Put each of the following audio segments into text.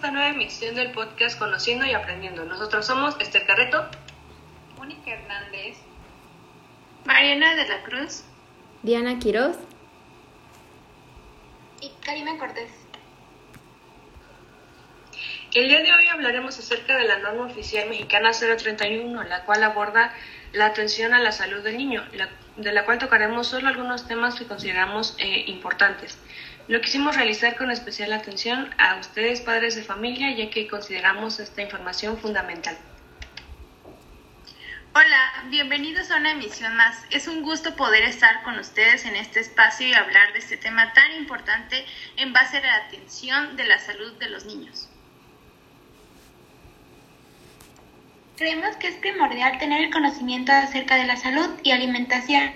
esta nueva emisión del podcast Conociendo y Aprendiendo. Nosotros somos Esther Carreto, Mónica Hernández, Mariana de la Cruz, Diana Quiroz y Karina Cortés. El día de hoy hablaremos acerca de la norma oficial mexicana 031, la cual aborda la atención a la salud del niño, de la cual tocaremos solo algunos temas que consideramos eh, importantes. Lo quisimos realizar con especial atención a ustedes, padres de familia, ya que consideramos esta información fundamental. Hola, bienvenidos a una emisión más. Es un gusto poder estar con ustedes en este espacio y hablar de este tema tan importante en base a la atención de la salud de los niños. Creemos que es primordial tener el conocimiento acerca de la salud y alimentación,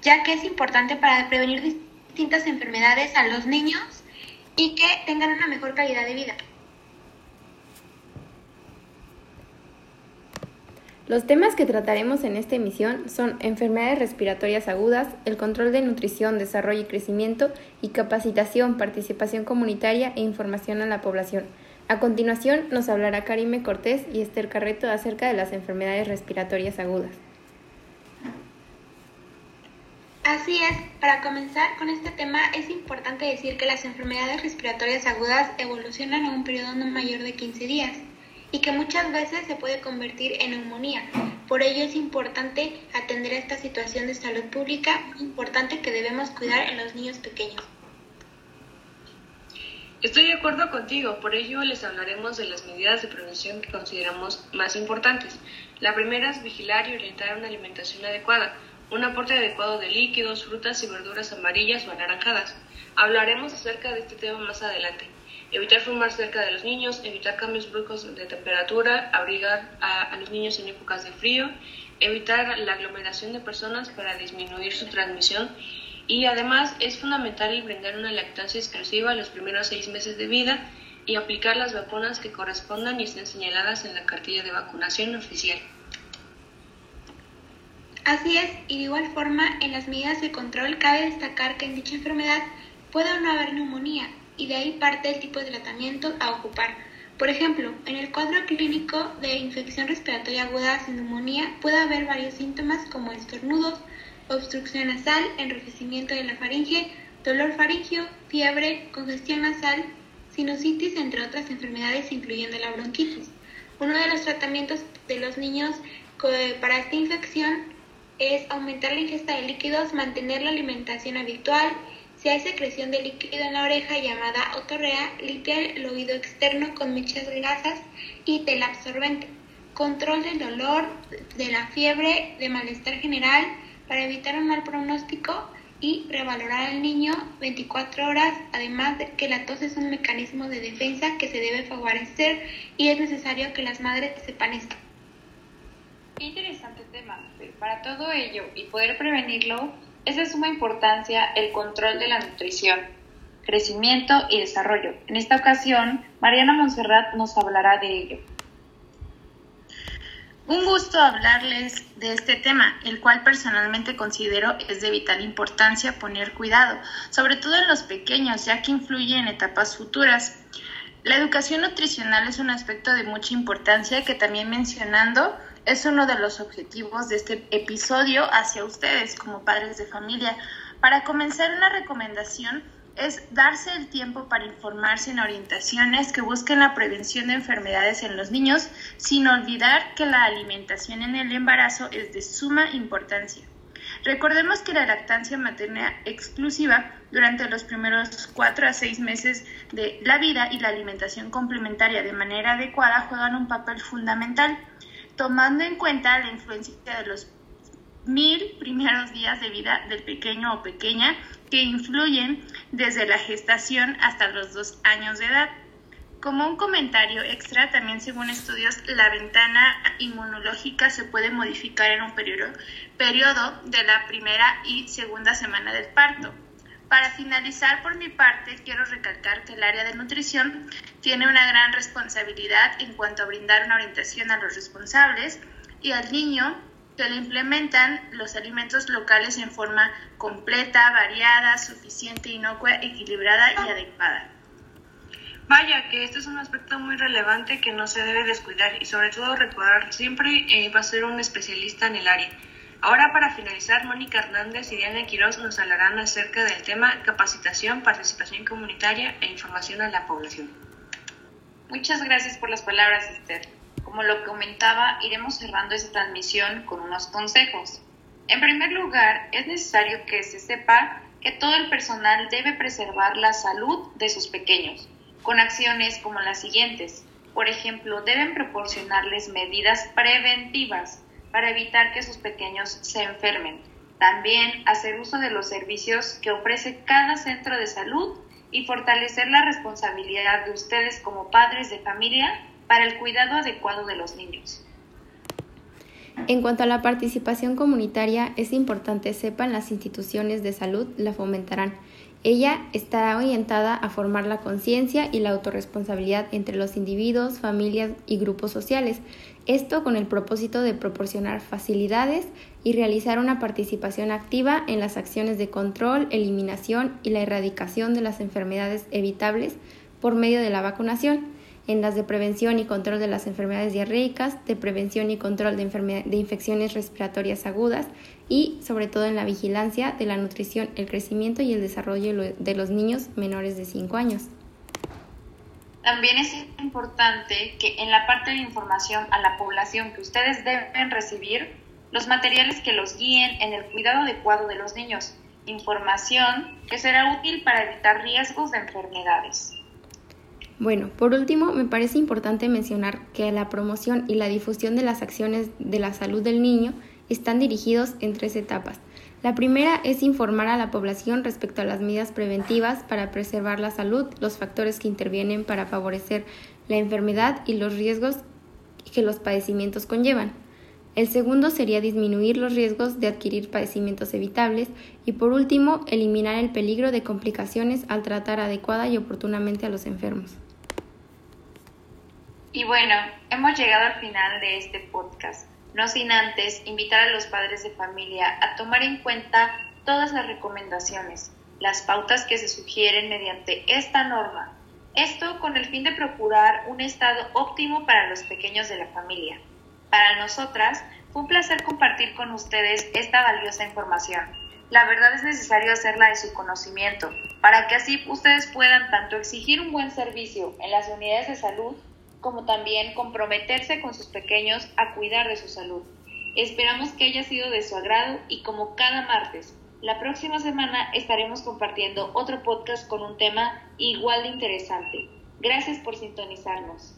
ya que es importante para prevenir distintas enfermedades a los niños y que tengan una mejor calidad de vida. Los temas que trataremos en esta emisión son enfermedades respiratorias agudas, el control de nutrición, desarrollo y crecimiento y capacitación, participación comunitaria e información a la población. A continuación nos hablará Karime Cortés y Esther Carreto acerca de las enfermedades respiratorias agudas. Así es, para comenzar con este tema es importante decir que las enfermedades respiratorias agudas evolucionan en un periodo no mayor de 15 días y que muchas veces se puede convertir en neumonía. Por ello es importante atender a esta situación de salud pública importante que debemos cuidar en los niños pequeños. Estoy de acuerdo contigo, por ello les hablaremos de las medidas de prevención que consideramos más importantes. La primera es vigilar y orientar una alimentación adecuada, un aporte adecuado de líquidos, frutas y verduras amarillas o anaranjadas. Hablaremos acerca de este tema más adelante. Evitar fumar cerca de los niños, evitar cambios bruscos de temperatura, abrigar a, los niños en épocas de frío, evitar la aglomeración de personas para disminuir su transmisión y además es fundamental brindar una lactancia exclusiva los primeros seis meses de vida y aplicar las vacunas que correspondan y estén señaladas en la cartilla de vacunación oficial. Así es, y de igual forma, en las medidas de control cabe destacar que en dicha enfermedad puede o no haber neumonía, y de ahí parte el tipo de tratamiento a ocupar. Por ejemplo, en el cuadro clínico de infección respiratoria aguda sin neumonía puede haber varios síntomas como estornudos, obstrucción nasal, enrojecimiento de la faringe, dolor faringio, fiebre, congestión nasal, sinusitis, entre otras enfermedades incluyendo la bronquitis. Uno de los tratamientos de los niños para esta infección es aumentar la ingesta de líquidos, mantener la alimentación habitual. Si hay secreción de líquido en la oreja llamada otorrea, limpia el oído externo con muchas grasas y tela absorbente. Control del dolor, de la fiebre, de malestar general, para evitar un mal pronóstico y revalorar al niño 24 horas, además de que la tos es un mecanismo de defensa que se debe favorecer y es necesario que las madres sepan esto. Qué interesante tema. Para todo ello y poder prevenirlo, es de suma importancia el control de la nutrición, crecimiento y desarrollo. En esta ocasión, Mariana Monserrat nos hablará de ello. Un gusto hablarles de este tema, el cual personalmente considero es de vital importancia poner cuidado, sobre todo en los pequeños, ya que influye en etapas futuras. La educación nutricional es un aspecto de mucha importancia que también mencionando es uno de los objetivos de este episodio hacia ustedes como padres de familia. Para comenzar una recomendación, es darse el tiempo para informarse en orientaciones que busquen la prevención de enfermedades en los niños, sin olvidar que la alimentación en el embarazo es de suma importancia. Recordemos que la lactancia materna exclusiva durante los primeros 4 a 6 meses de la vida y la alimentación complementaria de manera adecuada juegan un papel fundamental, tomando en cuenta la influencia de los mil primeros días de vida del pequeño o pequeña que influyen desde la gestación hasta los dos años de edad. Como un comentario extra, también según estudios, la ventana inmunológica se puede modificar en un periodo, periodo de la primera y segunda semana del parto. Para finalizar, por mi parte, quiero recalcar que el área de nutrición tiene una gran responsabilidad en cuanto a brindar una orientación a los responsables y al niño que le implementan los alimentos locales en forma completa, variada, suficiente, inocua, equilibrada y adecuada. Vaya, que este es un aspecto muy relevante que no se debe descuidar y sobre todo recordar siempre eh, va a ser un especialista en el área. Ahora para finalizar, Mónica Hernández y Diana Quiroz nos hablarán acerca del tema capacitación, participación comunitaria e información a la población. Muchas gracias por las palabras, Esther. Como lo comentaba, iremos cerrando esta transmisión con unos consejos. En primer lugar, es necesario que se sepa que todo el personal debe preservar la salud de sus pequeños, con acciones como las siguientes. Por ejemplo, deben proporcionarles medidas preventivas para evitar que sus pequeños se enfermen. También hacer uso de los servicios que ofrece cada centro de salud y fortalecer la responsabilidad de ustedes como padres de familia para el cuidado adecuado de los niños. En cuanto a la participación comunitaria, es importante sepan las instituciones de salud la fomentarán. Ella estará orientada a formar la conciencia y la autorresponsabilidad entre los individuos, familias y grupos sociales, esto con el propósito de proporcionar facilidades y realizar una participación activa en las acciones de control, eliminación y la erradicación de las enfermedades evitables por medio de la vacunación, en las de prevención y control de las enfermedades diarreicas, de prevención y control de, de infecciones respiratorias agudas y sobre todo en la vigilancia de la nutrición, el crecimiento y el desarrollo de los niños menores de 5 años. También es importante que en la parte de información a la población que ustedes deben recibir, los materiales que los guíen en el cuidado adecuado de los niños, información que será útil para evitar riesgos de enfermedades. Bueno, por último, me parece importante mencionar que la promoción y la difusión de las acciones de la salud del niño están dirigidos en tres etapas. La primera es informar a la población respecto a las medidas preventivas para preservar la salud, los factores que intervienen para favorecer la enfermedad y los riesgos que los padecimientos conllevan. El segundo sería disminuir los riesgos de adquirir padecimientos evitables y por último, eliminar el peligro de complicaciones al tratar adecuada y oportunamente a los enfermos. Y bueno, hemos llegado al final de este podcast no sin antes invitar a los padres de familia a tomar en cuenta todas las recomendaciones, las pautas que se sugieren mediante esta norma. Esto con el fin de procurar un estado óptimo para los pequeños de la familia. Para nosotras fue un placer compartir con ustedes esta valiosa información. La verdad es necesario hacerla de su conocimiento, para que así ustedes puedan tanto exigir un buen servicio en las unidades de salud como también comprometerse con sus pequeños a cuidar de su salud. Esperamos que haya sido de su agrado y como cada martes, la próxima semana estaremos compartiendo otro podcast con un tema igual de interesante. Gracias por sintonizarnos.